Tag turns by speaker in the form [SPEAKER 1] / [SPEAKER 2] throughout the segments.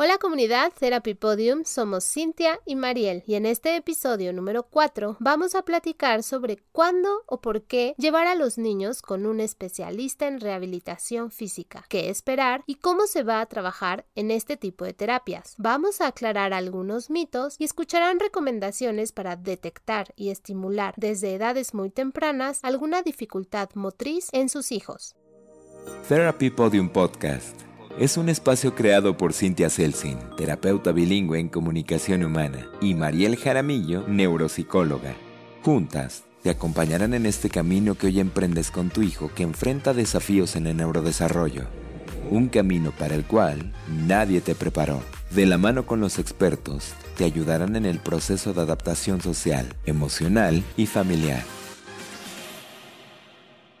[SPEAKER 1] Hola comunidad Therapy Podium, somos Cintia y Mariel y en este episodio número 4 vamos a platicar sobre cuándo o por qué llevar a los niños con un especialista en rehabilitación física, qué esperar y cómo se va a trabajar en este tipo de terapias. Vamos a aclarar algunos mitos y escucharán recomendaciones para detectar y estimular desde edades muy tempranas alguna dificultad motriz en sus hijos.
[SPEAKER 2] Therapy Podium Podcast es un espacio creado por Cintia Selsin, terapeuta bilingüe en comunicación humana, y Mariel Jaramillo, neuropsicóloga. Juntas, te acompañarán en este camino que hoy emprendes con tu hijo que enfrenta desafíos en el neurodesarrollo. Un camino para el cual nadie te preparó. De la mano con los expertos, te ayudarán en el proceso de adaptación social, emocional y familiar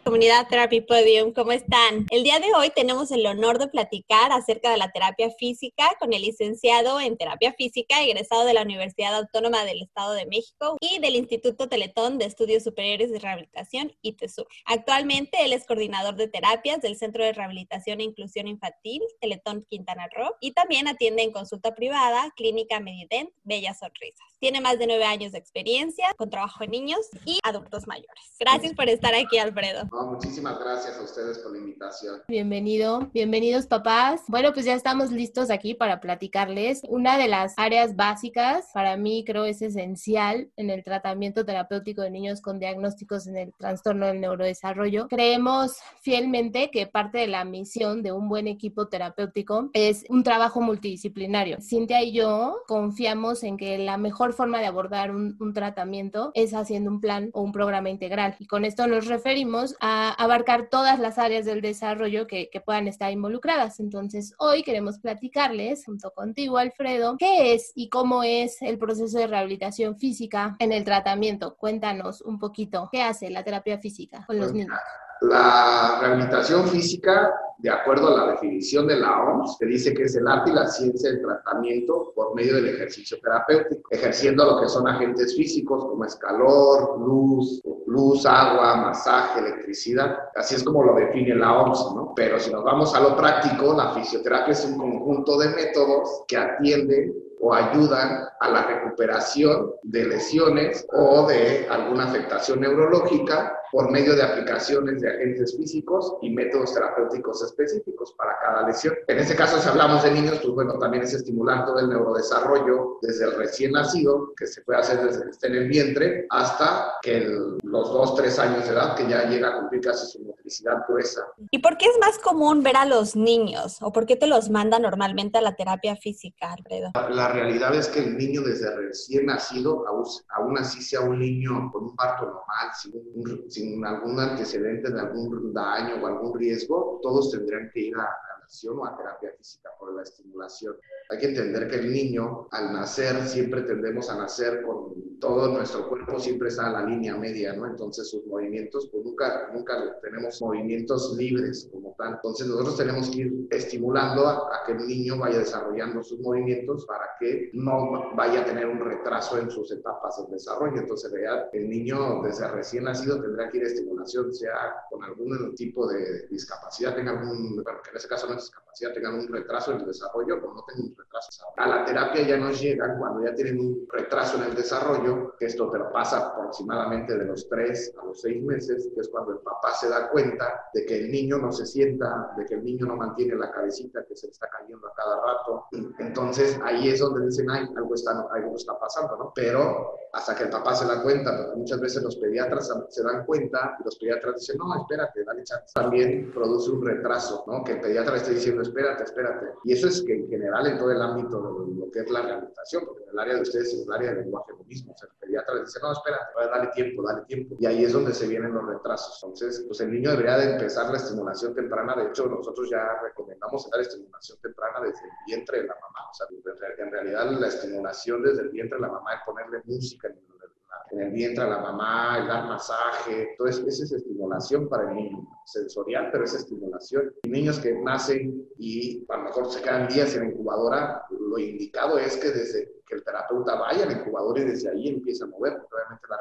[SPEAKER 3] comunidad Therapy Podium, ¿cómo están? El día de hoy tenemos el honor de platicar acerca de la terapia física con el licenciado en terapia física, egresado de la Universidad Autónoma del Estado de México y del Instituto Teletón de Estudios Superiores de Rehabilitación, ITESUR. Actualmente él es coordinador de terapias del Centro de Rehabilitación e Inclusión Infantil, Teletón Quintana Roo, y también atiende en consulta privada, Clínica Medident, Bellas Sonrisas. Tiene más de nueve años de experiencia con trabajo en niños y adultos mayores. Gracias por estar aquí, Alfredo
[SPEAKER 4] muchísimas gracias a ustedes por la invitación.
[SPEAKER 1] Bienvenido, bienvenidos papás. Bueno, pues ya estamos listos aquí para platicarles. Una de las áreas básicas, para mí creo es esencial en el tratamiento terapéutico de niños con diagnósticos en el trastorno del neurodesarrollo. Creemos fielmente que parte de la misión de un buen equipo terapéutico es un trabajo multidisciplinario. Cintia y yo confiamos en que la mejor forma de abordar un, un tratamiento es haciendo un plan o un programa integral. Y con esto nos referimos a abarcar todas las áreas del desarrollo que, que, puedan estar involucradas. Entonces, hoy queremos platicarles, junto contigo, Alfredo, qué es y cómo es el proceso de rehabilitación física en el tratamiento. Cuéntanos un poquito, ¿qué hace la terapia física con los pues niños?
[SPEAKER 4] La rehabilitación física, de acuerdo a la definición de la OMS, se dice que es el arte y la ciencia del tratamiento por medio del ejercicio terapéutico, ejerciendo lo que son agentes físicos como es calor, luz, luz, agua, masaje, electricidad. Así es como lo define la OMS, ¿no? Pero si nos vamos a lo práctico, la fisioterapia es un conjunto de métodos que atienden o ayudan a la recuperación de lesiones o de alguna afectación neurológica por medio de aplicaciones de agentes físicos y métodos terapéuticos específicos para cada lesión. En este caso, si hablamos de niños, pues bueno, también es estimular todo el neurodesarrollo desde el recién nacido, que se puede hacer desde que esté en el vientre, hasta que los dos, tres años de edad, que ya llega a cumplir casi su motricidad gruesa.
[SPEAKER 3] ¿Y por qué es más común ver a los niños o por qué te los manda normalmente a la terapia física, Alfredo?
[SPEAKER 4] La, realidad es que el niño desde recién nacido, aún, así sea un niño con un parto normal, sin un sin algún antecedente de algún daño o algún riesgo, todos tendrían que ir a, o a terapia física por la estimulación. Hay que entender que el niño, al nacer, siempre tendemos a nacer con todo nuestro cuerpo, siempre está en la línea media, ¿no? Entonces sus movimientos, pues nunca, nunca tenemos movimientos libres como tal. Entonces nosotros tenemos que ir estimulando a, que el niño vaya desarrollando sus movimientos para que no vaya a tener un retraso en sus etapas de desarrollo. Entonces, vea, el niño desde recién nacido tendrá que ir a estimulación, sea con algún tipo de discapacidad, tenga algún, bueno, que en ese caso no discapacidad tengan un retraso en el desarrollo o no tengan un retraso. A la terapia ya nos llegan cuando ya tienen un retraso en el desarrollo, que esto te pasa aproximadamente de los 3 a los 6 meses, que es cuando el papá se da cuenta de que el niño no se sienta, de que el niño no mantiene la cabecita, que se le está cayendo a cada rato. Entonces ahí es donde dicen, ay, algo está, algo está pasando, ¿no? Pero hasta que el papá se da cuenta, muchas veces los pediatras se dan cuenta y los pediatras dicen, no, espérate, dale chance. También produce un retraso, ¿no? Que el pediatra diciendo, espérate, espérate. Y eso es que en general en todo el ámbito de lo que es la rehabilitación, porque en el área de ustedes es el área del lenguaje lo mismo. O sea, el pediatra le dice, no, espérate, dale tiempo, dale tiempo. Y ahí es donde se vienen los retrasos. Entonces, pues el niño debería de empezar la estimulación temprana. De hecho, nosotros ya recomendamos dar estimulación temprana desde el vientre de la mamá. O sea, en realidad la estimulación desde el vientre de la mamá es ponerle música en el en el vientre a la mamá, el dar masaje, entonces esa es estimulación para el niño, sensorial, pero es estimulación. Y niños que nacen y a lo mejor se quedan días en la incubadora, lo indicado es que desde que el terapeuta vaya al incubador y desde ahí empieza a mover, obviamente la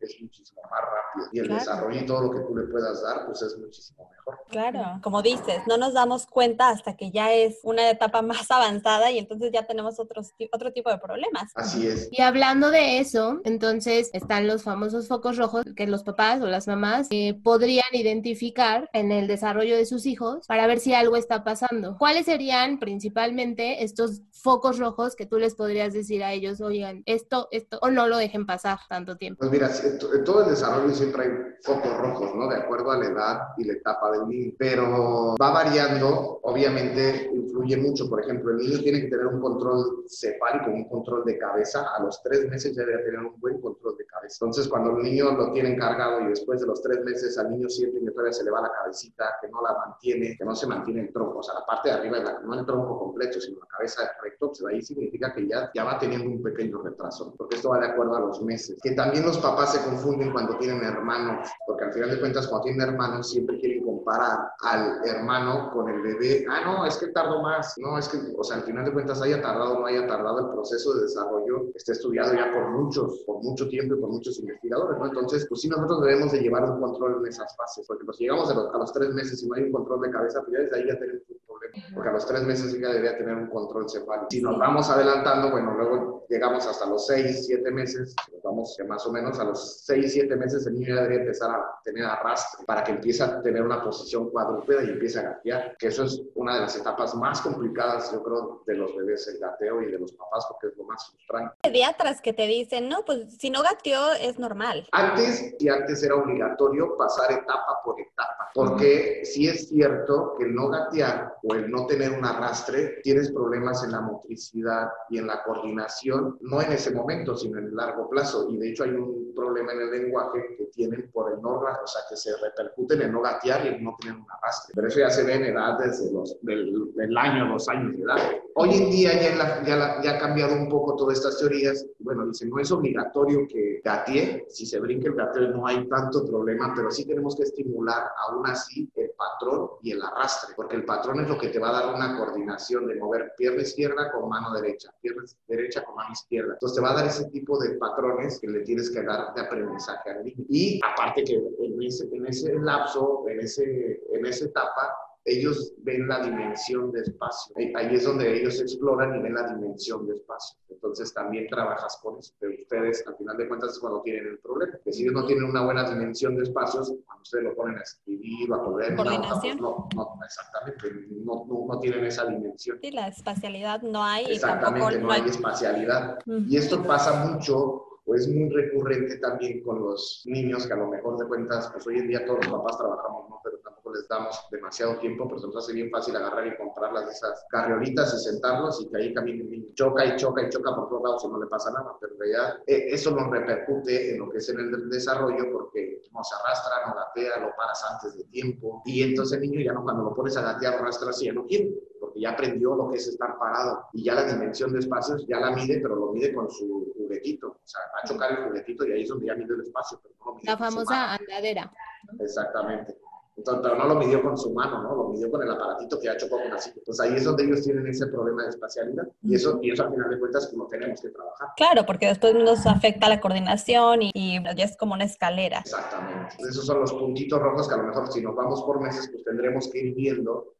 [SPEAKER 4] es muchísimo más rápido y el desarrollo y todo lo que tú le puedas dar, pues es muchísimo mejor.
[SPEAKER 3] Claro, como dices, no nos damos cuenta hasta que ya es una etapa más avanzada y entonces ya tenemos otros, otro tipo de problemas.
[SPEAKER 4] Así es.
[SPEAKER 1] Y hablando de eso, entonces están los famosos focos rojos que los papás o las mamás eh, podrían identificar en el desarrollo de sus hijos para ver si algo está pasando. ¿Cuáles serían principalmente estos focos rojos que tú les podrías decir a ellos, oigan, esto, esto, o no lo dejen pasar tanto tiempo?
[SPEAKER 4] Pues mira, en todo el desarrollo siempre hay focos rojos, ¿no? De acuerdo a la edad y la etapa del niño, pero va variando, obviamente influye mucho, por ejemplo, el niño tiene que tener un control cefálico, un control de cabeza, a los tres meses ya debe tener un buen control de cabeza. Entonces, cuando el niño lo tiene encargado y después de los tres meses al niño siente que todavía se le va la cabecita, que no la mantiene, que no se mantiene el tronco, o sea, la parte de arriba, no el tronco completo, sino la cabeza recto, pues ahí significa que ya, ya va teniendo un pequeño retraso, porque esto va de acuerdo a los meses. Que también los papás se confunden cuando tienen hermanos, porque al final de cuentas, cuando tienen hermanos, siempre quieren comparar al hermano con el bebé. Ah, no, es que tardó más. No, es que, o sea, al final de cuentas, haya tardado o no haya tardado el proceso de desarrollo, está estudiado ya por muchos, por mucho tiempo y por muchos investigadores, ¿no? Entonces, pues sí, nosotros debemos de llevar un control en esas fases, porque pues llegamos a los, a los tres meses y no hay un control de cabeza, pues ya desde ahí ya tenemos un problema, porque a los tres meses ya debería tener un control cefálico. Si nos vamos adelantando, bueno, luego llegamos hasta los seis, siete meses, vamos que más o menos a los seis, siete meses el niño ya debería empezar a tener arrastre para que empiece a tener una posición cuadrúpeda y empiece a gatear, que eso es una de las etapas más complicadas, yo creo, de los bebés, el gateo y de los papás, porque es lo más frustrante.
[SPEAKER 3] Pediatras que te dicen, no, pues si no gateó es normal.
[SPEAKER 4] Antes, y antes era obligatorio pasar etapa por etapa, porque si es cierto que el no gatear o el no tener un arrastre, tienes problemas en la motricidad y en la coordinación, no en ese momento, sino en el largo plazo. Y de hecho hay un problema en el lenguaje que tienen por el no, o sea, que se repercute en no gatear y el no tener un arrastre. Pero eso ya se ve en edad desde los, del, del año, dos años de edad. Hoy en día ya, ya, ya, ha cambiado un poco todas estas teorías. Bueno, dicen, no es obligatorio que gatee. Si se brinca el gateo no hay tanto problema, pero sí tenemos que estimular aún así el patrón y el arrastre, porque el patrón es lo que te va a dar una coordinación de mover pierna izquierda con mano derecha, pierna derecha con mano izquierda. Entonces te va a dar ese tipo de patrones que le tienes que dar de aprendizaje al niño. Y aparte que en ese, en ese lapso, en, ese, en esa etapa, ellos ven la dimensión de espacio. Ahí es donde ellos exploran y ven la dimensión de espacio. Entonces también trabajas con eso. Pero ustedes, al final de cuentas, es cuando tienen el problema. Que si ellos no tienen una buena dimensión de espacios, cuando ustedes lo ponen a escribir o a poder...
[SPEAKER 3] Coordinación.
[SPEAKER 4] No, no, exactamente. No, no, tienen esa dimensión.
[SPEAKER 3] Sí, la espacialidad no hay.
[SPEAKER 4] Exactamente, no hay espacialidad. Y esto pasa mucho es muy recurrente también con los niños que a lo mejor de cuentas, pues hoy en día todos los papás trabajamos, ¿no? Tampoco les damos demasiado tiempo, pero se nos hace bien fácil agarrar y comprarlas de esas carriolitas y sentarlos y que ahí camine el niño. Choca y choca y choca por todos lados y no le pasa nada, pero en realidad eh, eso nos repercute en lo que es en el desarrollo porque no se arrastra, no gatea, lo paras antes de tiempo y entonces el niño ya no, cuando lo pones a gatear o arrastras, ya no quiere porque ya aprendió lo que es estar parado y ya la dimensión de espacios ya la mide, pero lo mide con su juguetito. O sea, va a chocar el juguetito y ahí es donde ya mide el espacio. Pero no lo
[SPEAKER 1] la famosa andadera.
[SPEAKER 4] Exactamente. Entonces, pero no lo midió con su mano, ¿no? Lo midió con el aparatito que ha chocado con la silla. Entonces ahí es donde ellos tienen ese problema de espacialidad. Y eso, y eso al final de cuentas como tenemos que trabajar.
[SPEAKER 3] Claro, porque después nos afecta la coordinación y, y ya es como una escalera.
[SPEAKER 4] Exactamente. Esos son los puntitos rojos que a lo mejor si nos vamos por meses, pues tendremos que ir viendo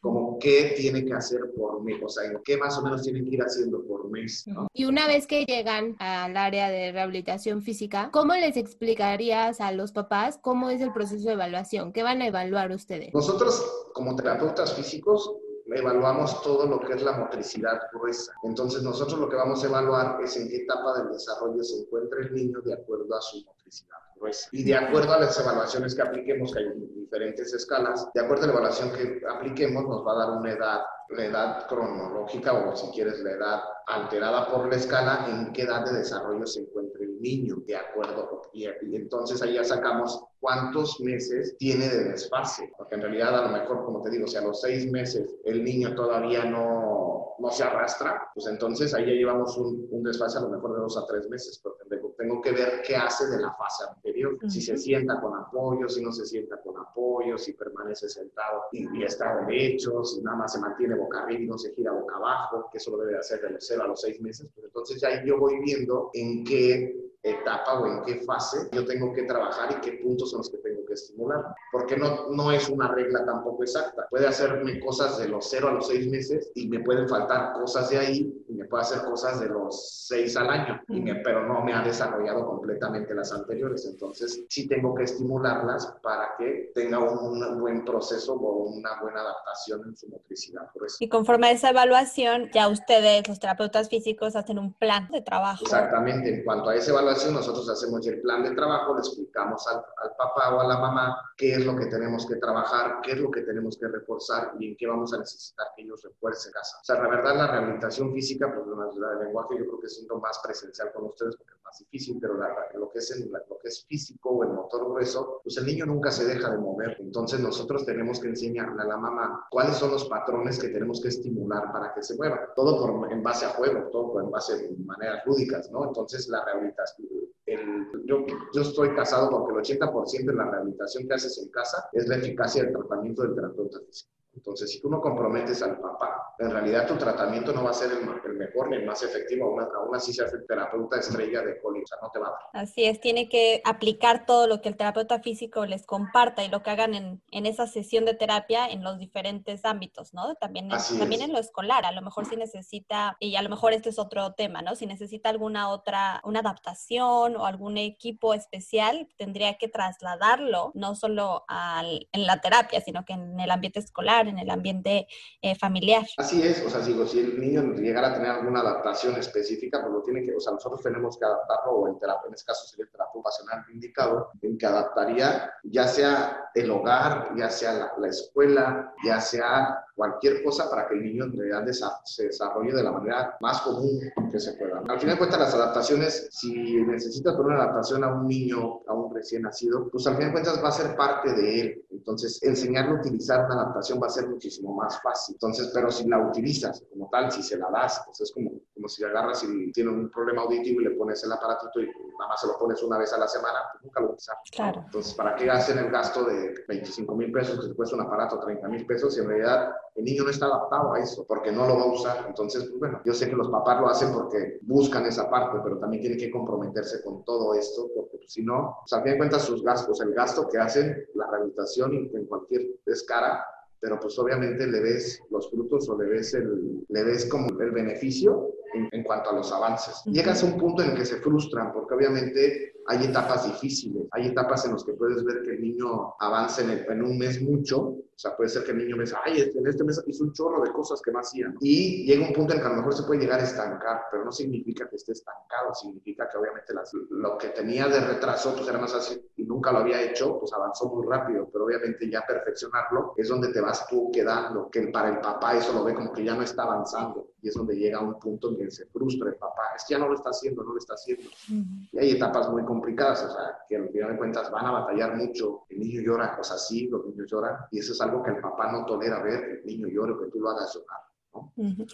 [SPEAKER 4] como qué tiene que hacer por mes, o sea, en qué más o menos tienen que ir haciendo por mes.
[SPEAKER 1] Y una vez que llegan al área de rehabilitación física, ¿cómo les explicarías a los papás cómo es el proceso de evaluación? ¿Qué van a evaluar ustedes?
[SPEAKER 4] Nosotros, como terapeutas físicos, evaluamos todo lo que es la motricidad gruesa. Entonces nosotros lo que vamos a evaluar es en qué etapa del desarrollo se encuentra el niño de acuerdo a su motricidad gruesa. Y de acuerdo a las evaluaciones que apliquemos, que hay diferentes escalas, de acuerdo a la evaluación que apliquemos nos va a dar una edad, la edad cronológica o si quieres la edad alterada por la escala, en qué edad de desarrollo se encuentra el niño, de acuerdo. Y, y entonces ahí ya sacamos cuántos meses tiene de desfase, porque en realidad a lo mejor, como te digo, si a los seis meses el niño todavía no, no se arrastra, pues entonces ahí ya llevamos un, un, desfase a lo mejor de dos a tres meses, pero tengo, que ver qué hace de la fase anterior, uh -huh. si se sienta con apoyo, si no se sienta con apoyo, si permanece sentado y, y, está derecho, si nada más se mantiene boca arriba y no se gira boca abajo, que eso lo debe hacer de los cero a los seis meses, pues entonces ya yo voy viendo en qué etapa o en qué fase yo tengo que trabajar y qué puntos son los que que estimular. Porque no, no es una regla tampoco exacta. Puede hacerme cosas de los 0 a los 6 meses y me pueden faltar cosas de ahí y me puede hacer cosas de los 6 al año, y pero no me ha desarrollado completamente las anteriores. Entonces, sí tengo que estimularlas para que tenga un, buen proceso o una buena adaptación en su motricidad. Por eso.
[SPEAKER 3] Y conforme a esa evaluación, ya ustedes, los terapeutas físicos, hacen un plan de trabajo.
[SPEAKER 4] Exactamente. En cuanto a esa evaluación, nosotros hacemos el plan de trabajo, le explicamos al, al papá o a la mamá qué es lo que tenemos que trabajar, qué es lo que tenemos que reforzar y en qué vamos a necesitar que ellos refuercen casa. O sea, la verdad, la rehabilitación física, pues la, el lenguaje yo creo que lo más presencial con ustedes porque es más difícil, pero lo, que es lo que es físico o el motor grueso, pues el niño nunca se deja de mover. Entonces nosotros tenemos que enseñarle a la mamá cuáles son los patrones que tenemos que estimular para que se mueva. Todo por, en base a juego, todo en base a maneras lúdicas, ¿no? Entonces la rehabilitación, el, yo, yo estoy casado porque el 80% de la rehabilitación que haces en casa es la eficacia del tratamiento del terapeuta físico. Entonces, si tú no comprometes al papá, en realidad tu tratamiento no va a ser el, mejor ni el más efectivo. Aún, así se hace el terapeuta estrella de o sea, no te va a dar.
[SPEAKER 3] Así es, tiene que aplicar todo lo que el terapeuta físico les comparta y lo que hagan en, en esa sesión de terapia en los diferentes ámbitos, ¿no? También, en, también en lo escolar, a lo mejor si necesita, y a lo mejor este es otro tema, ¿no? Si necesita alguna otra, una adaptación o algún equipo especial, tendría que trasladarlo no solo al, en la terapia, sino que en el ambiente escolar en el ambiente eh, familiar.
[SPEAKER 4] Así es, o sea, digo, si el niño llegara a tener alguna adaptación específica, pues lo tiene que, o sea, nosotros tenemos que adaptarlo, o el terapeuta, en este caso sería el terapeuta ocupacional indicado, en que adaptaría ya sea el hogar, ya sea la, la escuela, ya sea cualquier cosa para que el niño en realidad se desarrolle de la manera más común que se pueda. Al final de cuentas, las adaptaciones, si necesitas poner una adaptación a un niño, a un recién nacido, pues al final de cuentas va a ser parte de él. Entonces, enseñarle a utilizar una adaptación va a ser muchísimo más fácil. Entonces, pero si la utilizas como tal, si se la das, pues es como, como si agarras y tiene un problema auditivo y le pones el aparatito y nada más se lo pones una vez a la semana, pues nunca lo usas.
[SPEAKER 3] Claro.
[SPEAKER 4] Entonces, ¿para qué hacen el gasto de 25 mil pesos que te cuesta un aparato 30 mil pesos si en realidad el niño no está adaptado a eso, porque no lo va a usar. Entonces, pues bueno, yo sé que los papás lo hacen porque buscan esa parte, pero también tienen que comprometerse con todo esto, porque pues, si no, o sea, a fin de cuentas sus gastos, el gasto que hacen la rehabilitación en cualquier escara, pero pues obviamente le ves los frutos o le ves, el, le ves como el beneficio en, en cuanto a los avances. Llegas a un punto en el que se frustran, porque obviamente hay etapas difíciles, hay etapas en las que puedes ver que el niño avanza en, en, un mes mucho, o sea, puede ser que el niño me diga, ay, este, en este mes hizo un chorro de cosas que no hacía. Y llega un punto en que a lo mejor se puede llegar a estancar, pero no significa que esté estancado, significa que obviamente las, lo que tenía de retraso, pues era más así, y nunca lo había hecho, pues avanzó muy rápido, pero obviamente ya perfeccionarlo es donde te vas tú quedando, que para el papá eso lo ve como que ya no está avanzando, y es donde llega un punto en que se frustra el papá, es que ya no lo está haciendo, no lo está haciendo. Uh -huh. Y hay etapas muy complicadas, o sea, que al final de cuentas van a batallar mucho. El niño llora, cosas así, los niños lloran, y eso es algo que el papá no tolera ver, que el niño llore o que tú lo hagas llorar. ¿no?
[SPEAKER 3] Uh -huh.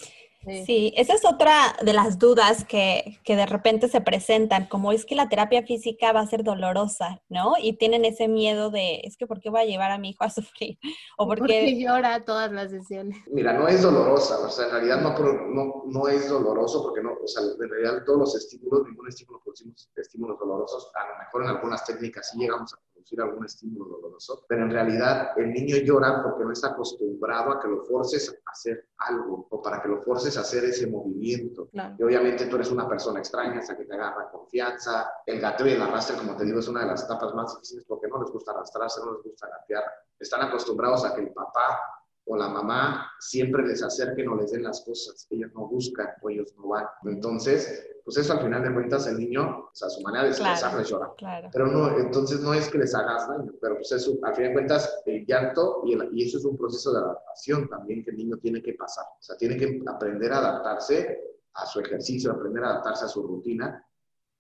[SPEAKER 3] Sí. sí. esa es otra de las dudas que, que, de repente se presentan, como es que la terapia física va a ser dolorosa, ¿no? Y tienen ese miedo de, es que ¿por qué voy a llevar a mi hijo a sufrir?
[SPEAKER 1] O porque, porque llora todas las sesiones.
[SPEAKER 4] Mira, no es dolorosa, o sea, en realidad no, no, no es doloroso porque no, o sea, en realidad todos los estímulos, ningún estímulo producimos estímulos dolorosos, a lo mejor en algunas técnicas sí llegamos a producir algún estímulo doloroso, pero en realidad el niño llora porque no está acostumbrado a que lo forces a hacer algo o para que lo forces a hacer ese movimiento. Claro. Y obviamente tú eres una persona extraña hasta que te agarra confianza. El gateo y el arrastre, como te digo, es una de las etapas más difíciles porque no les gusta arrastrarse, no les gusta gatear. Están acostumbrados a que el papá o la mamá siempre les acerquen o les den las cosas. Ellos no buscan o ellos no van. Entonces, pues eso al final de cuentas el niño, o sea, su manera de expresar claro, llora.
[SPEAKER 3] Claro.
[SPEAKER 4] Pero no, entonces no es que les hagas daño, pero pues eso, al final de cuentas, el llanto y, el, y eso es un proceso de adaptación también que el niño tiene que pasar. O sea, tiene que aprender a adaptarse a su ejercicio, aprender a adaptarse a su rutina.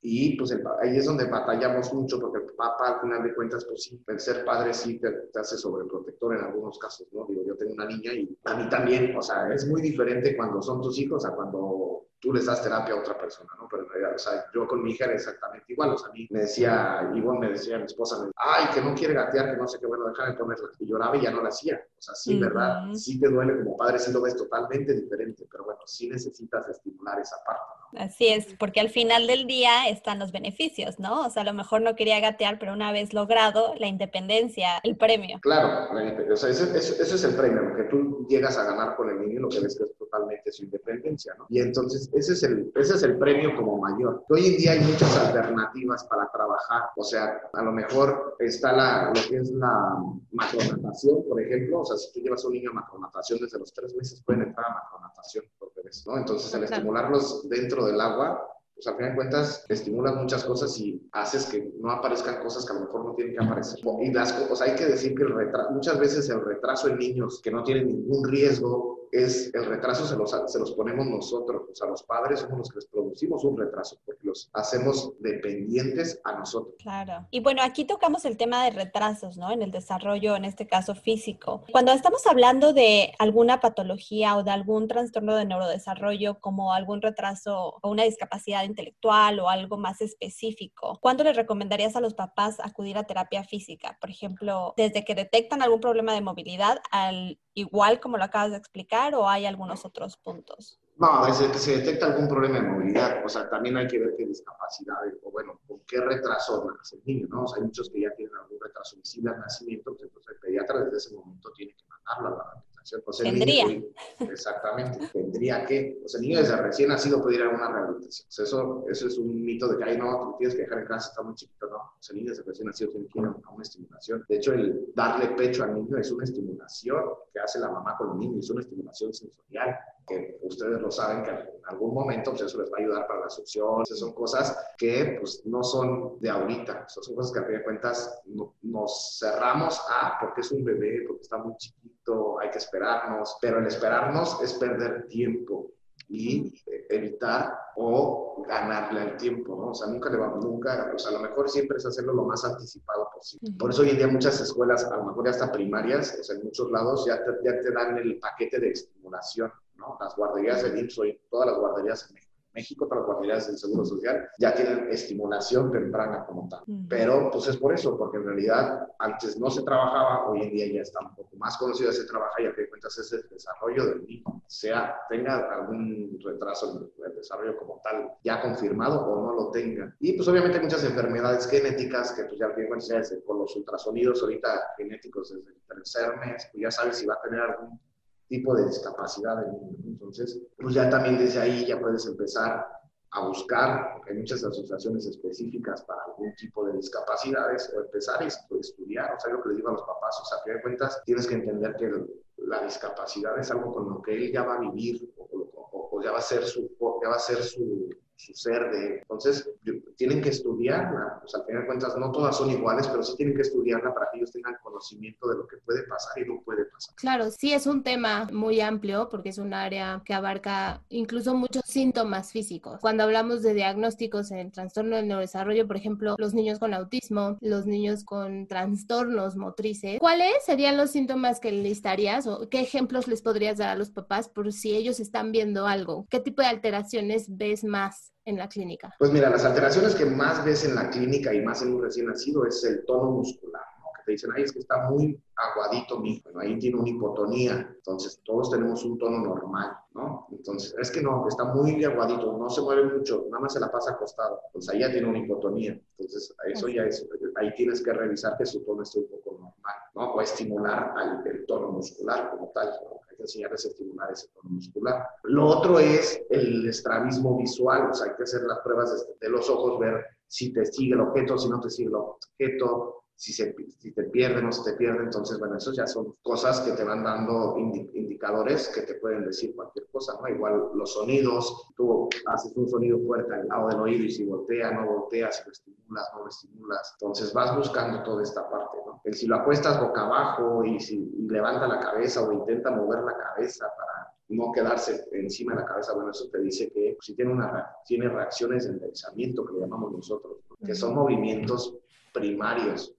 [SPEAKER 4] Y pues el, ahí es donde batallamos mucho, porque el papá al final de cuentas, pues sí, el ser padre sí te, te, hace sobreprotector en algunos casos, ¿no? Digo, yo tengo una niña y a mí también, o sea, es muy diferente cuando son tus hijos a cuando tú les das terapia a otra persona, ¿no? Pero en realidad, o sea, yo con mi hija era exactamente igual, o sea, a mí me decía, Ivonne me decía, mi esposa, me ay, que no quiere gatear, que no sé qué, bueno, déjame ponerla. Y lloraba y ya no la hacía. O sea, sí, uh -huh. ¿verdad? Sí te duele como padre, sí lo ves totalmente diferente, pero bueno, sí necesitas estimular esa parte, ¿no?
[SPEAKER 3] Así es, porque al final del día están los beneficios, ¿no? O sea, a lo mejor no quería gatear, pero una vez logrado la independencia, el premio.
[SPEAKER 4] Claro, o sea, ese, es el premio, lo que tú llegas a ganar con el niño, lo que ves que es totalmente su independencia, ¿no? Y entonces ese es el, ese es el premio como mayor. Hoy en día hay muchas alternativas para trabajar, o sea, a lo mejor está la, lo que es la macronatación, por ejemplo, o sea, si tú llevas a un niño a macronatación desde los tres meses, pueden entrar a macronatación por bebés, ¿no? Entonces, al estimularlos dentro del agua, pues al final de cuentas estimulas muchas cosas y haces que no aparezcan cosas que a lo mejor no tienen que aparecer. Y las cosas, hay que decir que el muchas veces el retraso en niños que no tienen ningún riesgo es el retraso se los, se los ponemos nosotros, o sea, los padres somos los que les producimos un retraso porque los hacemos dependientes a nosotros.
[SPEAKER 3] Claro. Y bueno, aquí tocamos el tema de retrasos, ¿no? En el desarrollo, en este caso físico. Cuando estamos hablando de alguna patología o de algún trastorno de neurodesarrollo como algún retraso o una discapacidad intelectual o algo más específico, ¿cuándo les recomendarías a los papás acudir a terapia física? Por ejemplo, desde que detectan algún problema de movilidad al igual como lo acabas de explicar o hay algunos otros puntos?
[SPEAKER 4] No, desde que se detecta algún problema de movilidad, o sea, también hay que ver qué discapacidad, o bueno, con qué retraso nace el niño, ¿no? O sea, hay muchos que ya tienen algún retraso visible al nacimiento, pues entonces el pediatra desde ese momento tiene que mandarlo a la
[SPEAKER 3] tendría.
[SPEAKER 4] exactamente, tendría que. O sea, el niño desde recién nacido puede ir a una rehabilitación. eso, eso es un mito de que, ay, no, tú tienes que dejar en casa, está muy chiquito. No, o sea, el niño desde recién nacido tiene que ir a una estimulación. De hecho, el darle pecho al niño es una estimulación que hace la mamá con el niño, es una estimulación sensorial que ustedes lo saben que en algún momento pues eso les va a ayudar para la succión. Esas son cosas que pues no son de ahorita, Esas son cosas que a fin de cuentas nos cerramos a porque es un bebé, porque está muy chiquito, hay que esperarnos, pero el esperarnos es perder tiempo y evitar o ganarle el tiempo, ¿no? O sea, nunca le va, nunca, o sea, a lo mejor siempre es hacerlo lo más anticipado posible. Por eso hoy en día muchas escuelas, a lo mejor ya hasta primarias, o sea, en muchos lados ya te, ya te dan el paquete de estimulación las guarderías del IMSS y todas las guarderías en México. México, todas las guarderías del Seguro Social ya tienen estimulación temprana como tal. Pero pues es por eso, porque en realidad antes no se trabajaba, hoy en día ya está un poco más conocido, se trabaja y a fin de cuentas es el desarrollo del niño, sea tenga algún retraso en el desarrollo como tal ya confirmado o no lo tenga. Y pues obviamente hay muchas enfermedades genéticas que pues ya cuentas con los ultrasonidos ahorita genéticos desde el tercer mes, pues ya sabes si va a tener algún tipo de discapacidad del niño. Entonces, pues ya también desde ahí ya puedes empezar a buscar, porque hay muchas asociaciones específicas para algún tipo de discapacidades, o empezar a estudiar, o sea, lo que les digo a los papás, o sea, que de cuentas tienes que entender que la discapacidad es algo con lo que él ya va a vivir, o, ya va a ser su, ya va a ser su, su ser de... Entonces, tienen que estudiarla. Pues al final de cuentas, no todas son iguales, pero sí tienen que estudiarla para que ellos tengan conocimiento de lo que puede pasar y no puede pasar.
[SPEAKER 1] Claro, sí es un tema muy amplio porque es un área que abarca incluso muchos síntomas físicos. Cuando hablamos de diagnósticos en trastorno del neurodesarrollo, por ejemplo, los niños con autismo, los niños con trastornos motrices, ¿cuáles serían los síntomas que listarías o qué ejemplos les podrías dar a los papás por si ellos están viendo algo? ¿Qué tipo de alteraciones ves más? En la clínica?
[SPEAKER 4] Pues mira, las alteraciones que más ves en la clínica y más en un recién nacido es el tono muscular, ¿no? Que te dicen, ay, es que está muy aguadito mi bueno, ahí tiene una hipotonía, entonces todos tenemos un tono normal, ¿no? Entonces, es que no, está muy aguadito, no se mueve mucho, nada más se la pasa acostado, pues ahí ya tiene una hipotonía, entonces eso ya es, ahí tienes que revisar que su tono esté un poco normal, ¿no? O estimular al, el tono muscular como tal, ¿no? Enseñarles a estimular ese tono muscular. Lo otro es el estrabismo visual, o sea, hay que hacer las pruebas de, los ojos, ver si te sigue el objeto, si no te sigue el objeto, si, se, si te pierde o no se te pierde. Entonces, bueno, eso ya son cosas que te van dando indicadores que te pueden decir cualquier cosa, ¿no? Igual los sonidos, tú haces un sonido fuerte al lado del oído y si voltea, no voltea, si lo estimulas, no lo estimulas. Entonces vas buscando toda esta parte, ¿no? El si lo apuestas boca abajo y si levanta la cabeza o intenta mover la cabeza para no quedarse encima de la cabeza, bueno, eso te dice que si tiene, una, tiene reacciones de pensamiento, que le llamamos nosotros, que son movimientos primarios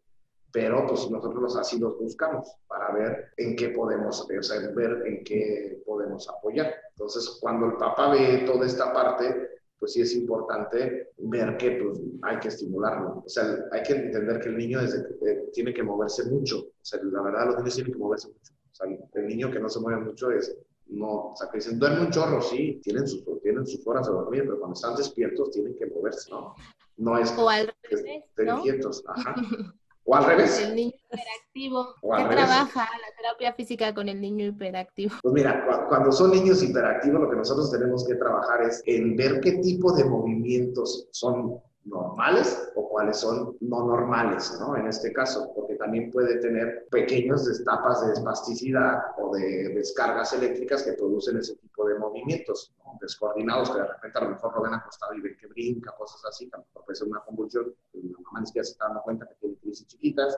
[SPEAKER 4] pero pues nosotros así los buscamos para ver en qué podemos, o sea, ver en qué podemos apoyar. Entonces, cuando el papá ve toda esta parte, pues sí es importante ver que pues, hay que estimularlo. O sea, hay que entender que el niño desde, eh, tiene que moverse mucho. O sea, la verdad, los niños tienen que moverse mucho. O sea, el niño que no se mueve mucho es no, o sea, que dicen, duerme un chorro, sí, tienen sus, tienen sus horas de dormir, pero cuando están despiertos tienen que moverse, ¿no? No es
[SPEAKER 1] o al revés, ¿no?
[SPEAKER 4] ajá. O al revés.
[SPEAKER 1] El niño hiperactivo.
[SPEAKER 4] O al
[SPEAKER 1] ¿Qué
[SPEAKER 4] revés.
[SPEAKER 1] trabaja la terapia física con el niño hiperactivo?
[SPEAKER 4] Pues mira, cu- cuando son niños hiperactivos, lo que nosotros tenemos que trabajar es en ver qué tipo de movimientos son normales o cuáles son no normales, ¿no? En este caso, porque también puede tener pequeños etapas de espasticidad o de descargas eléctricas que producen ese tipo de movimientos, ¿no? descoordinados, que de repente a lo mejor lo ven acostado y ven que brinca, cosas así, que a lo mejor puede ser una convulsión, y la mamá ni siquiera se está dando cuenta que tiene crisis chiquitas,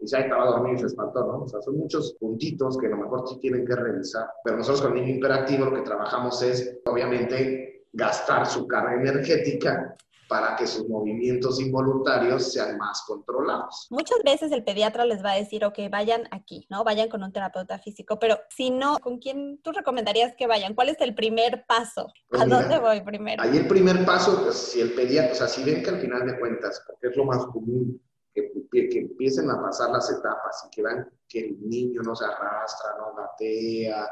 [SPEAKER 4] y ya estaba dormido y se espantó, ¿no? O sea, son muchos puntitos que a lo mejor sí tienen que revisar. Pero nosotros con el niño hiperactivo lo que trabajamos es, obviamente, gastar su carga energética para que sus movimientos involuntarios sean más controlados.
[SPEAKER 3] Muchas veces el pediatra les va a decir, ok, vayan aquí, ¿no? Vayan con un terapeuta físico, pero si no, ¿con quién tú recomendarías que vayan? ¿Cuál es el primer paso?
[SPEAKER 4] Pues
[SPEAKER 3] ¿A
[SPEAKER 4] mira,
[SPEAKER 3] dónde voy primero?
[SPEAKER 4] Ahí el primer paso, pues si el pediatra, o sea, si ven que al final de cuentas, porque es lo más común, que, que empiecen a pasar las etapas y que vean que el niño no se arrastra, no gatea,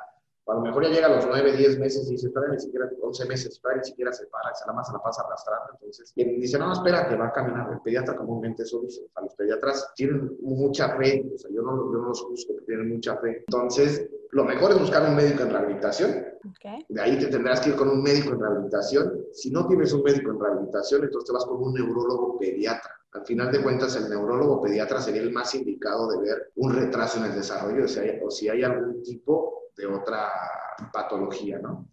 [SPEAKER 4] o a lo mejor ya llega a los 9, 10 meses y dice, todavía ni siquiera, 11 meses, todavía ni siquiera se para, se la más se la pasa arrastrando. Entonces, y dice, no, espérate, va a caminar. El pediatra comúnmente eso dice. O sea, los pediatras tienen mucha fe, o sea, yo no, yo no los juzgo, que tienen mucha fe. Entonces, lo mejor es buscar un médico en rehabilitación.
[SPEAKER 3] Ok.
[SPEAKER 4] De ahí te tendrás que ir con un médico en rehabilitación. Si no tienes un médico en rehabilitación, entonces te vas con un neurólogo pediatra. Al final de cuentas, el neurólogo pediatra sería el más indicado de ver un retraso en el desarrollo o si hay, o si hay algún tipo de otra patología, ¿no?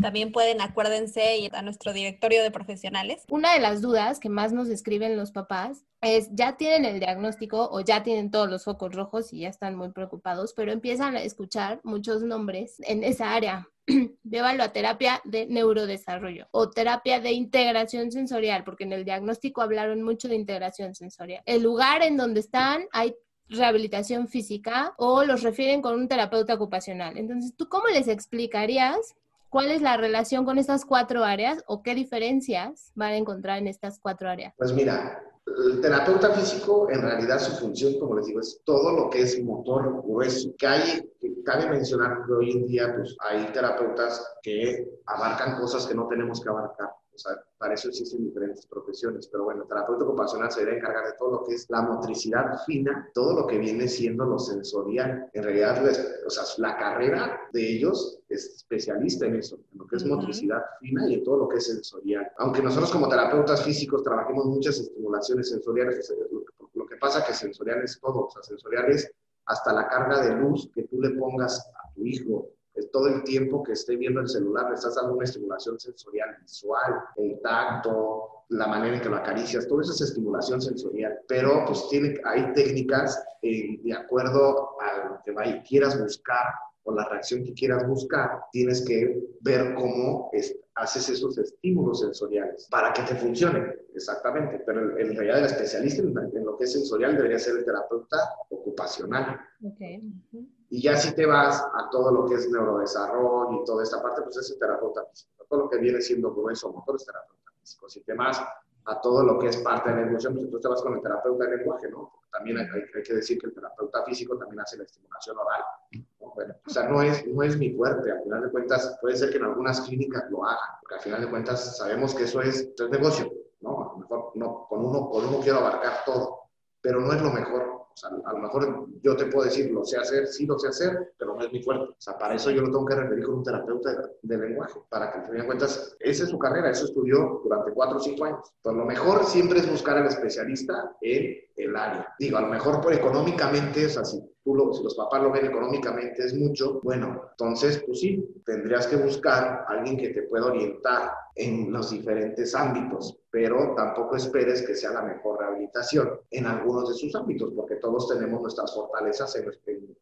[SPEAKER 3] También pueden, acuérdense, ir a nuestro directorio de profesionales.
[SPEAKER 1] Una de las dudas que más nos escriben los papás es, ya tienen el diagnóstico o ya tienen todos los focos rojos y ya están muy preocupados, pero empiezan a escuchar muchos nombres en esa área. Llévalo a terapia de neurodesarrollo o terapia de integración sensorial, porque en el diagnóstico hablaron mucho de integración sensorial. El lugar en donde están, hay rehabilitación física o los refieren con un terapeuta ocupacional. Entonces, ¿tú cómo les explicarías cuál es la relación con estas cuatro áreas o qué diferencias van a encontrar en estas cuatro áreas?
[SPEAKER 4] Pues mira, el terapeuta físico, en realidad su función, como les digo, es todo lo que es motor grueso. Que hay, cabe mencionar que hoy en día pues, hay terapeutas que abarcan cosas que no tenemos que abarcar. O sea, para eso existen diferentes profesiones. Pero bueno, el terapeuta ocupacional se debe encargar de todo lo que es la motricidad fina, todo lo que viene siendo lo sensorial. En realidad, les- o sea, la carrera de ellos es especialista en eso, en lo que es motricidad fina y en todo lo que es sensorial. Aunque nosotros como terapeutas físicos trabajemos muchas estimulaciones sensoriales, lo, que pasa que sensorial es todo, o sea, sensorial es hasta la carga de luz que tú le pongas a tu hijo, es todo el tiempo que esté viendo el celular, le estás dando una estimulación sensorial visual, el tacto, la manera en que lo acaricias, todo eso es estimulación sensorial. Pero pues tiene, hay técnicas eh, de acuerdo a lo que vaya- quieras buscar o la reacción que quieras buscar, tienes que ver cómo es- haces esos estímulos sensoriales para que te funcionen, exactamente. Pero en, realidad el especialista en, en lo que es sensorial debería ser el terapeuta ocupacional.
[SPEAKER 3] Ujú.
[SPEAKER 4] Y ya si te vas a todo lo que es neurodesarrollo y toda esta parte, pues es el terapeuta físico. Todo lo que viene siendo grueso motor es terapeuta físico. Si te vas a todo lo que es parte de la emoción, pues entonces te vas con el terapeuta de lenguaje, ¿no? Porque también hay, hay- que decir que el terapeuta físico también hace la estimulación oral. ¿no? Bueno, o sea, no es, no es mi fuerte. Al final de cuentas, puede ser que en algunas clínicas lo hagan, porque al final de cuentas sabemos que eso es, es negocio, ¿no? A lo mejor no, con, uno, con uno quiero abarcar todo, pero no es lo mejor. A lo mejor yo te puedo decir, lo sé hacer, sí lo sé hacer, pero no es mi fuerte. O sea, para eso yo lo tengo que referir con un terapeuta de, lenguaje, para que al fin de cuentas, esa es su carrera, eso estudió durante cuatro o cinco años. Entonces, lo mejor siempre es buscar al especialista en el área. Digo, a lo mejor por económicamente, o sea, si, tú lo- si los papás lo ven económicamente es mucho, bueno, entonces, pues sí, tendrías que buscar alguien que te pueda orientar en los diferentes ámbitos, pero tampoco esperes que sea la mejor rehabilitación en algunos de sus ámbitos, porque todos tenemos nuestras fortalezas en- en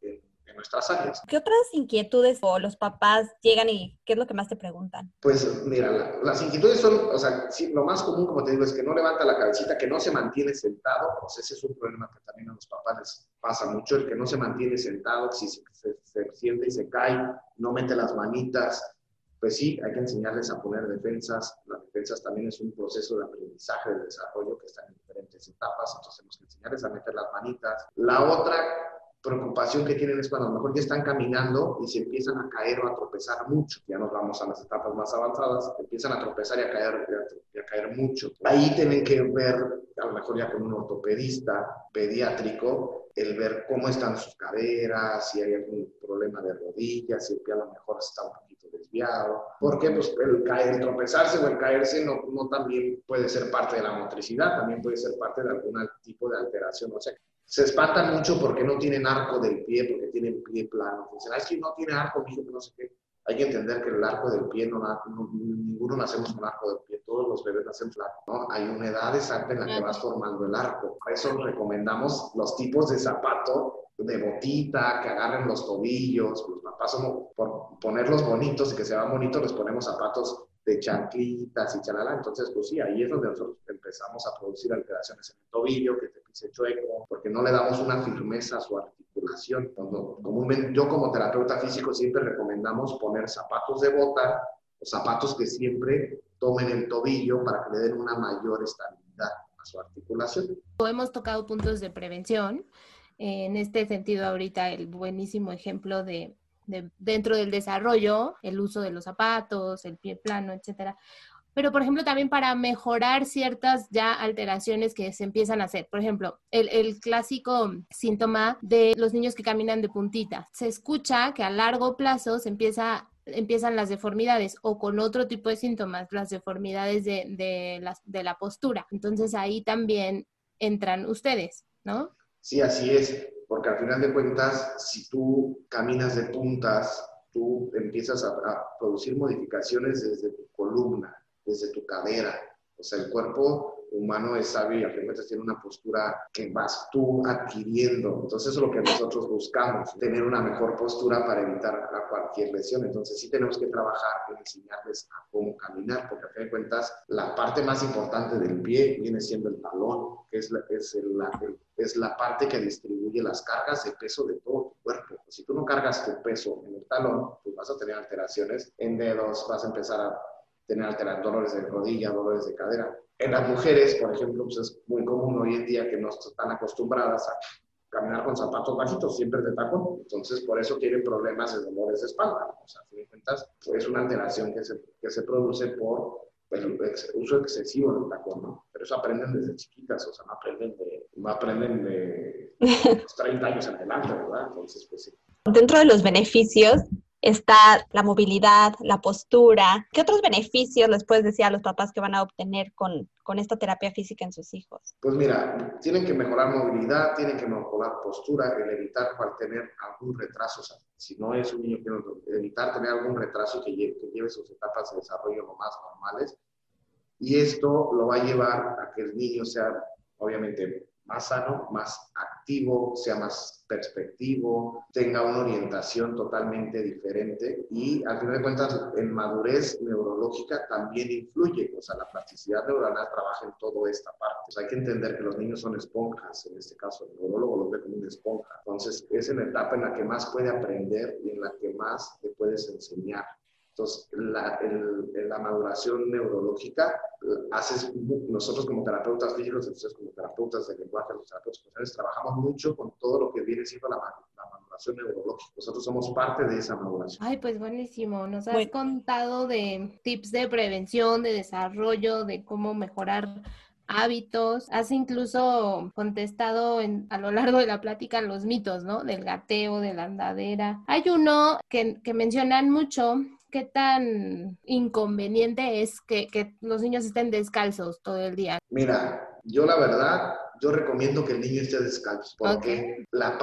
[SPEAKER 4] nuestras áreas.
[SPEAKER 3] ¿Qué otras inquietudes o los papás llegan y qué es lo que más te preguntan?
[SPEAKER 4] Pues mira, la- las inquietudes son, o sea, sí, lo más común, como te digo, es que no levanta la cabecita, que no se mantiene sentado, pues ese es un problema que también a los papás les pasa mucho, el que no se mantiene sentado, si se, se- se siente y se cae, no mete las manitas, pues sí, hay que enseñarles a poner defensas, las defensas también es un proceso de aprendizaje, de desarrollo que está en diferentes etapas, entonces tenemos que enseñarles a meter las manitas. La otra preocupación que tienen es cuando a lo mejor ya están caminando y se empiezan a caer o a tropezar mucho. Ya nos vamos a las etapas más avanzadas, empiezan a tropezar y a caer, y a caer mucho. Ahí tienen que ver, a lo mejor ya con un ortopedista pediátrico, el ver cómo están sus caderas, si hay algún problema de rodillas, si el pie a lo mejor está un poquito desviado. Porque pues, el, caer, el tropezarse o el caerse no, no también puede ser parte de la motricidad, también puede ser parte de algún tipo de alteración. O sea, se espantan mucho porque no tienen arco del pie, porque tienen pie plano. Dicen, es que no tiene arco, hijo, no sé qué. Hay que entender que el arco del pie, no, ninguno nacemos con arco del pie, todos los bebés nacen flaco, ¿no? Hay una edad exacta en la que vas formando el arco. Por eso recomendamos los tipos de zapato de botita, que agarren los tobillos. Los papás somos, por ponerlos bonitos y que se vean bonitos, les ponemos zapatos de chanquitas y chalala. Entonces, pues sí, ahí es donde nosotros empezamos a producir alteraciones en el tobillo, que te pise chueco, porque no le damos una firmeza a su articulación. Cuando, comúnmente, yo como terapeuta físico siempre recomendamos poner zapatos de bota o zapatos que siempre tomen el tobillo para que le den una mayor estabilidad a su articulación.
[SPEAKER 1] Hemos tocado puntos de prevención. En este sentido, ahorita el buenísimo ejemplo de dentro del desarrollo, el uso de los zapatos, el pie plano, etcétera. Pero, por ejemplo, también para mejorar ciertas ya alteraciones que se empiezan a hacer. Por ejemplo, el, clásico síntoma de los niños que caminan de puntita. Se escucha que a largo plazo se empieza empiezan las deformidades o con otro tipo de síntomas, las deformidades de la postura. Entonces ahí también entran ustedes, ¿no?
[SPEAKER 4] Sí, así es porque al final de cuentas, si tú caminas de puntas, tú empiezas a, producir modificaciones desde tu columna, desde tu cadera. O sea, el cuerpo humano es sabio y al final tiene una postura que vas tú adquiriendo. Entonces, eso es lo que nosotros buscamos, tener una mejor postura para evitar cualquier lesión. Entonces, sí tenemos que trabajar en enseñarles a cómo caminar, porque al final de cuentas, la parte más importante del pie viene siendo el talón, que es la, es, es la parte que distribuye las cargas de peso de todo tu cuerpo. Si tú no cargas tu peso en el talón, pues vas a tener alteraciones en dedos, vas a empezar a tener dolores de rodilla, dolores de cadera. En las mujeres, por ejemplo, pues es muy común hoy en día que no están acostumbradas a caminar con zapatos bajitos, siempre de tacón. Entonces, por eso tienen problemas de dolores de espalda. O sea, a fin de cuentas, es una alteración que se, que se produce por el uso excesivo del tacón, ¿no? Pero eso aprenden desde chiquitas, o sea, no aprenden de, no aprenden de los 30 años adelante, ¿verdad? Entonces, pues sí.
[SPEAKER 3] Dentro de los beneficios está la movilidad, la postura. ¿Qué otros beneficios les puedes decir a los papás que van a obtener con, con esta terapia física en sus hijos?
[SPEAKER 4] Pues mira, tienen que mejorar movilidad, tienen que mejorar postura, el evitar tener algún retraso, o sea, si no es un niño que evitar tener algún retraso que lleve, que lleve sus etapas de desarrollo lo más normales. Y esto lo va a llevar a que el niño sea, obviamente, más sano, más activo, sea más perspectivo, tenga una orientación totalmente diferente y al final de cuentas en madurez neurológica también influye, o sea, la plasticidad neuronal trabaja en toda esta parte. O sea, hay que entender que los niños son esponjas, en este caso el neurólogo lo ve como una esponja. Entonces, es en la etapa en la que más puede aprender y en la que más le puedes enseñar. Entonces, la, la maduración neurológica, haces, nosotros como terapeutas físicos, entonces como terapeutas de lenguaje, los terapeutas emocionales, trabajamos mucho con todo lo que viene siendo la, maduración neurológica. Nosotros somos parte de esa maduración.
[SPEAKER 1] Ay, pues buenísimo. Nos has contado de tips de prevención, de desarrollo, de cómo mejorar hábitos. Has incluso contestado a lo largo de la plática los mitos, ¿no? Del gateo, de la andadera. Hay uno que, que mencionan mucho qué tan inconveniente es que, los niños estén descalzos todo el día?
[SPEAKER 4] Mira, yo la verdad, yo recomiendo que el niño esté descalzo, porque la,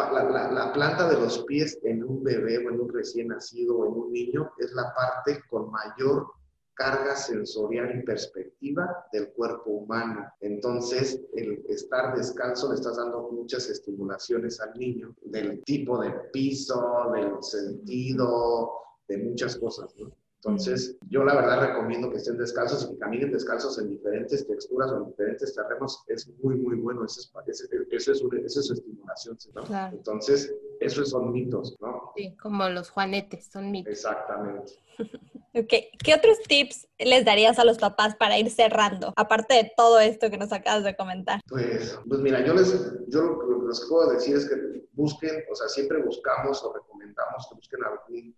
[SPEAKER 4] la, planta de los pies en un bebé o en un recién nacido o en un niño es la parte con mayor carga sensorial y perspectiva del cuerpo humano. Entonces, el estar descalzo le estás dando muchas estimulaciones al niño del tipo de piso, del sentido, de muchas cosas, ¿no? Entonces, yo la verdad recomiendo que estén descalzos y que caminen descalzos en diferentes texturas o en diferentes terrenos. Es muy, muy bueno. Eso es, eso es, una, eso es estimulación. ¿no? Entonces, esos son mitos, ¿no?
[SPEAKER 1] Sí, como los juanetes, son mitos.
[SPEAKER 4] Exactamente.
[SPEAKER 3] Okay. ¿Qué otros tips les darías a los papás para ir cerrando, aparte de todo esto que nos acabas de comentar?
[SPEAKER 4] Pues, pues mira, yo les, yo lo, que puedo decir es que busquen, o sea, siempre buscamos o recomendamos que busquen algún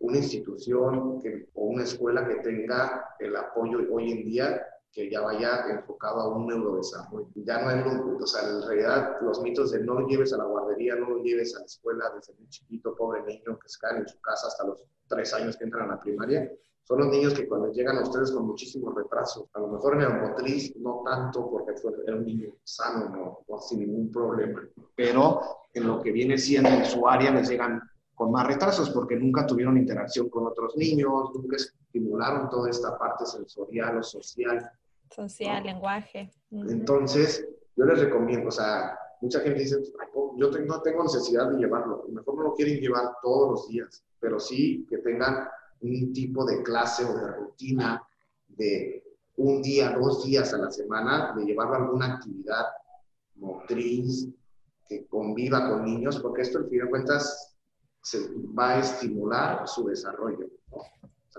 [SPEAKER 4] una institución que, o una escuela que tenga el apoyo hoy en día que ya vaya enfocado a un neurodesarrollo. Ya no es, o sea, en realidad los mitos de no lo lleves a la guardería, no lo lleves a la escuela desde muy chiquito, pobre niño que se cae en su casa hasta los tres años que entran a la primaria, son los niños que cuando llegan a ustedes con muchísimos retrasos, a lo mejor en el motriz no tanto porque era un niño sano, no, sin ningún problema, pero en lo que viene siendo en su área les llegan con más retrasos porque nunca tuvieron interacción con otros niños, nunca estimularon toda esta parte sensorial o social.
[SPEAKER 3] Social, lenguaje.
[SPEAKER 4] Entonces, yo les recomiendo, o sea, mucha gente dice, yo no tengo necesidad de llevarlo, mejor no lo quieren llevar todos los días, pero sí que tengan un tipo de clase o de rutina de un día, dos días a la semana, de llevarlo a alguna actividad motriz, que conviva con niños, porque esto, al fin de cuentas, se va a estimular su desarrollo.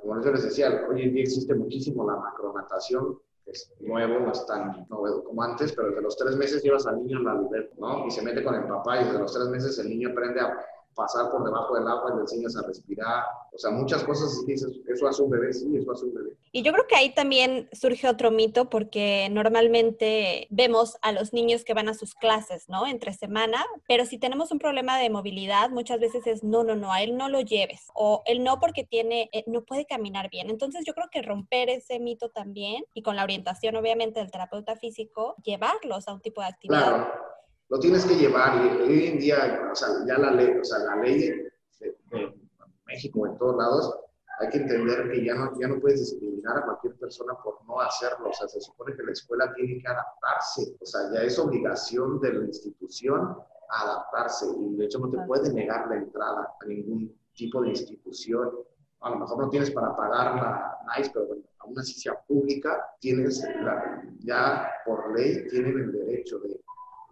[SPEAKER 4] como yo les decía, hoy en día existe muchísimo la macronatación, que es nuevo, no es tan nuevo como antes, pero desde los tres meses llevas al niño en la alberca, ¿no? Y se mete con el papá y desde los tres meses el niño aprende a pasar por debajo del agua y le enseñas a respirar. O sea, muchas cosas dices, eso hace un bebé, sí, eso hace un bebé.
[SPEAKER 3] Y yo creo que ahí también surge otro mito porque normalmente vemos a los niños que van a sus clases, ¿no? Entre semana, pero si tenemos un problema de movilidad, muchas veces es, no, no, no, a él no lo lleves o él no porque tiene, eh, no puede caminar bien. Entonces yo creo que romper ese mito también y con la orientación obviamente del terapeuta físico, llevarlos a un tipo de actividad.
[SPEAKER 4] Claro lo tienes que llevar. Y hoy en día, o sea, ya la ley, o sea, la ley de, México en todos lados, hay que entender que ya no, ya no puedes discriminar a cualquier persona por no hacerlo. O sea, se supone que la escuela tiene que adaptarse. O sea, ya es obligación de la institución adaptarse. Y de hecho no te puede negar la entrada a ningún tipo de institución. A lo mejor no tienes para pagar la NICE, pero bueno, aún así sea pública, tienes ya por ley tienen el derecho de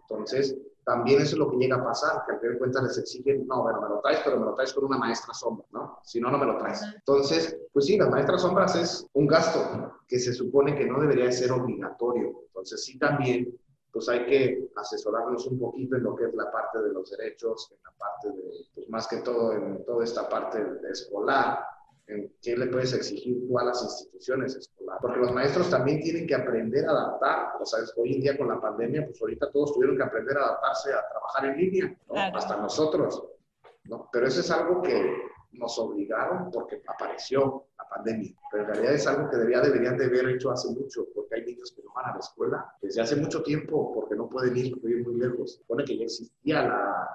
[SPEAKER 4] entonces, también eso es lo que llega a pasar, que al final de cuentas les exigen, no, bueno, me lo traes, pero me lo traes con una maestra sombra, ¿no? Si no, no me lo traes. Entonces, pues sí, las maestras sombras es un gasto que se supone que no debería ser obligatorio. Entonces, sí también, pues hay que asesorarnos un poquito en lo que es la parte de los derechos, en la parte de, pues más que todo, en toda esta parte escolar, ¿Qué le puedes exigir tú a las instituciones escolares? Porque los maestros también tienen que aprender a adaptar. O sea, hoy en día con la pandemia, pues ahorita todos tuvieron que aprender a adaptarse a trabajar en línea, hasta nosotros. ¿no? Pero eso es algo que nos obligaron porque apareció la pandemia. Pero en realidad es algo que debería, deberían de haber hecho hace mucho, porque hay niños que no van a la escuela desde hace mucho tiempo porque no pueden ir, ir muy lejos. Supone que ya existía la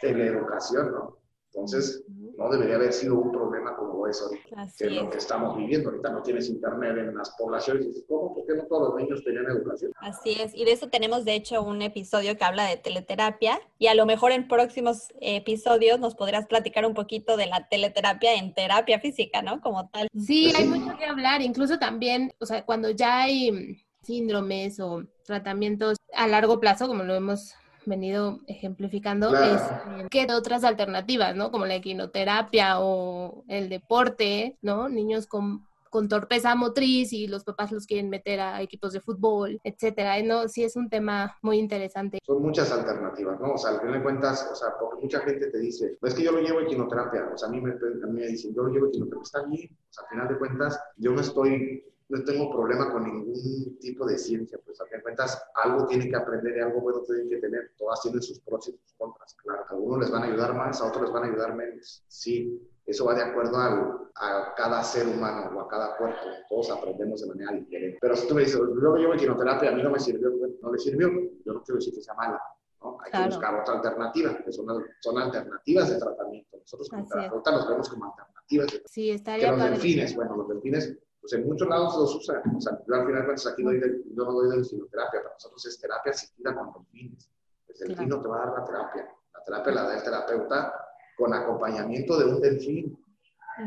[SPEAKER 4] teleeducación, ¿no? Entonces, no debería haber sido un problema como eso ahorita, que es lo que estamos viviendo. Ahorita no tienes internet en las poblaciones. Y ¿cómo? ¿Por qué no todos los niños tenían educación?
[SPEAKER 3] Así es. Y de eso tenemos, de hecho, un episodio que habla de teleterapia. Y a lo mejor en próximos episodios nos podrás platicar un poquito de la teleterapia en terapia física, ¿no? Como tal.
[SPEAKER 1] Sí, hay mucho que hablar. Incluso también, o sea, cuando ya hay síndromes o tratamientos a largo plazo, como lo hemos venido ejemplificando es eh, que otras alternativas, ¿no? Como la equinoterapia o el deporte, ¿no? Niños con, con torpeza motriz y los papás los quieren meter a equipos de fútbol, etcétera, ¿no? Sí es un tema muy interesante.
[SPEAKER 4] Son muchas alternativas, ¿no? O sea, al final de cuentas, o sea, porque mucha gente te dice, es que yo lo llevo equinoterapia, o sea, a mí me, a mí me dicen, yo lo llevo equinoterapia, está bien, o sea, al final de cuentas, yo no estoy no tengo problema con ningún tipo de ciencia, pues a fin de cuentas algo tiene que aprender y algo bueno tienen que tener, todas tienen sus pros y sus contras, claro, a algunos les van a ayudar más, a otros les van a ayudar menos, sí, eso va de acuerdo al, a cada ser humano o a cada cuerpo, todos aprendemos de manera diferente, pero si tú me dices, luego yo quimioterapia, a mí no me sirvió, no le sirvió, yo no quiero decir que sea mala, ¿no? Hay que buscar otra alternativa, que son, son alternativas de tratamiento. Nosotros como terapeuta nos vemos como alternativas de tratamiento.
[SPEAKER 1] Sí, estaría
[SPEAKER 4] que los delfines, bueno, los delfines pues en muchos lados los usan. O sea, yo al final de aquí doy de, yo no doy de delfinoterapia, para nosotros es terapia asistida con delfines. El delfino te va a dar la terapia. La terapia la da el terapeuta con acompañamiento de un delfín,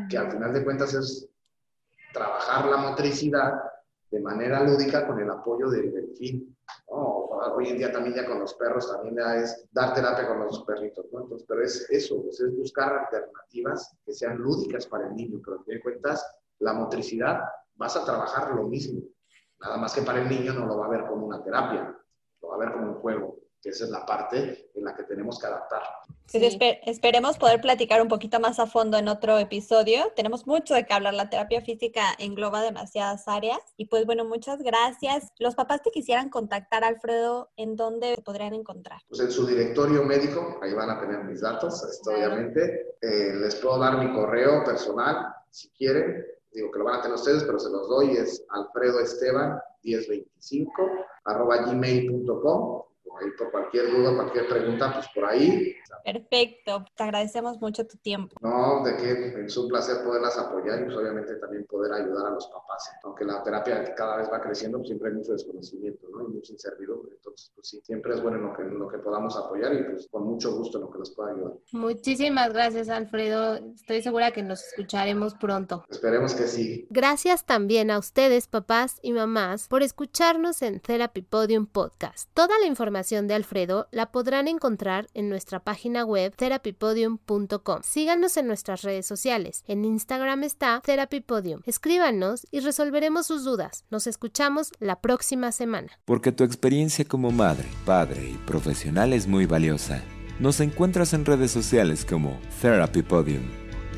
[SPEAKER 4] que al final de cuentas es trabajar la motricidad de manera lúdica con el apoyo del delfín. ¿no? hoy en día también ya con los perros también ya es dar terapia con los perritos, ¿no? Entonces, pero es eso, pues, es buscar alternativas que sean lúdicas para el niño, pero te cuentas, la motricidad, vas a trabajar lo mismo, nada más que para el niño no lo va a ver como una terapia, lo va a ver como un juego que esa es la parte en la que tenemos que adaptar.
[SPEAKER 3] esperemos poder platicar un poquito más a fondo en otro episodio. Tenemos mucho de qué hablar. La terapia física engloba demasiadas áreas. Y pues bueno, muchas gracias. Los papás que quisieran contactar a Alfredo, ¿en dónde podrían encontrar?
[SPEAKER 4] Pues en su directorio médico, ahí van a tener mis datos, esto, obviamente. Eh, les puedo dar mi correo personal, si quieren. Digo que lo van a tener ustedes, pero se los doy. Es alfredoesteban 1025 arroba gmail.com ahí por cualquier duda, cualquier pregunta, pues por ahí.
[SPEAKER 3] Perfecto, te agradecemos mucho tu tiempo.
[SPEAKER 4] No, de que es un placer poderlas apoyar y pues obviamente también poder ayudar a los papás. Aunque la terapia cada vez va creciendo, pues siempre hay mucho desconocimiento, ¿no? Y mucha incertidumbre. Entonces, pues sí, siempre es bueno en lo que, en lo que podamos apoyar y pues con mucho gusto en lo que los pueda ayudar.
[SPEAKER 1] Muchísimas gracias, Alfredo. Estoy segura que nos escucharemos pronto.
[SPEAKER 4] Esperemos que sí.
[SPEAKER 1] Gracias también a ustedes, papás y mamás, por escucharnos en Therapy Podium Podcast. Toda la de Alfredo la podrán encontrar en nuestra página web therapypodium.com. Síganos en nuestras redes sociales. En Instagram está therapypodium. Escríbanos y resolveremos sus dudas. Nos escuchamos la próxima semana.
[SPEAKER 2] Porque tu experiencia como madre, padre y profesional es muy valiosa. Nos encuentras en redes sociales como Therapy Podium.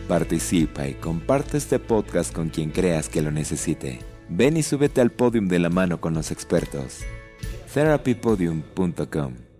[SPEAKER 2] Participa y comparte este podcast con quien creas que lo necesite. Ven y súbete al podium de la mano con los expertos therapypodium.com.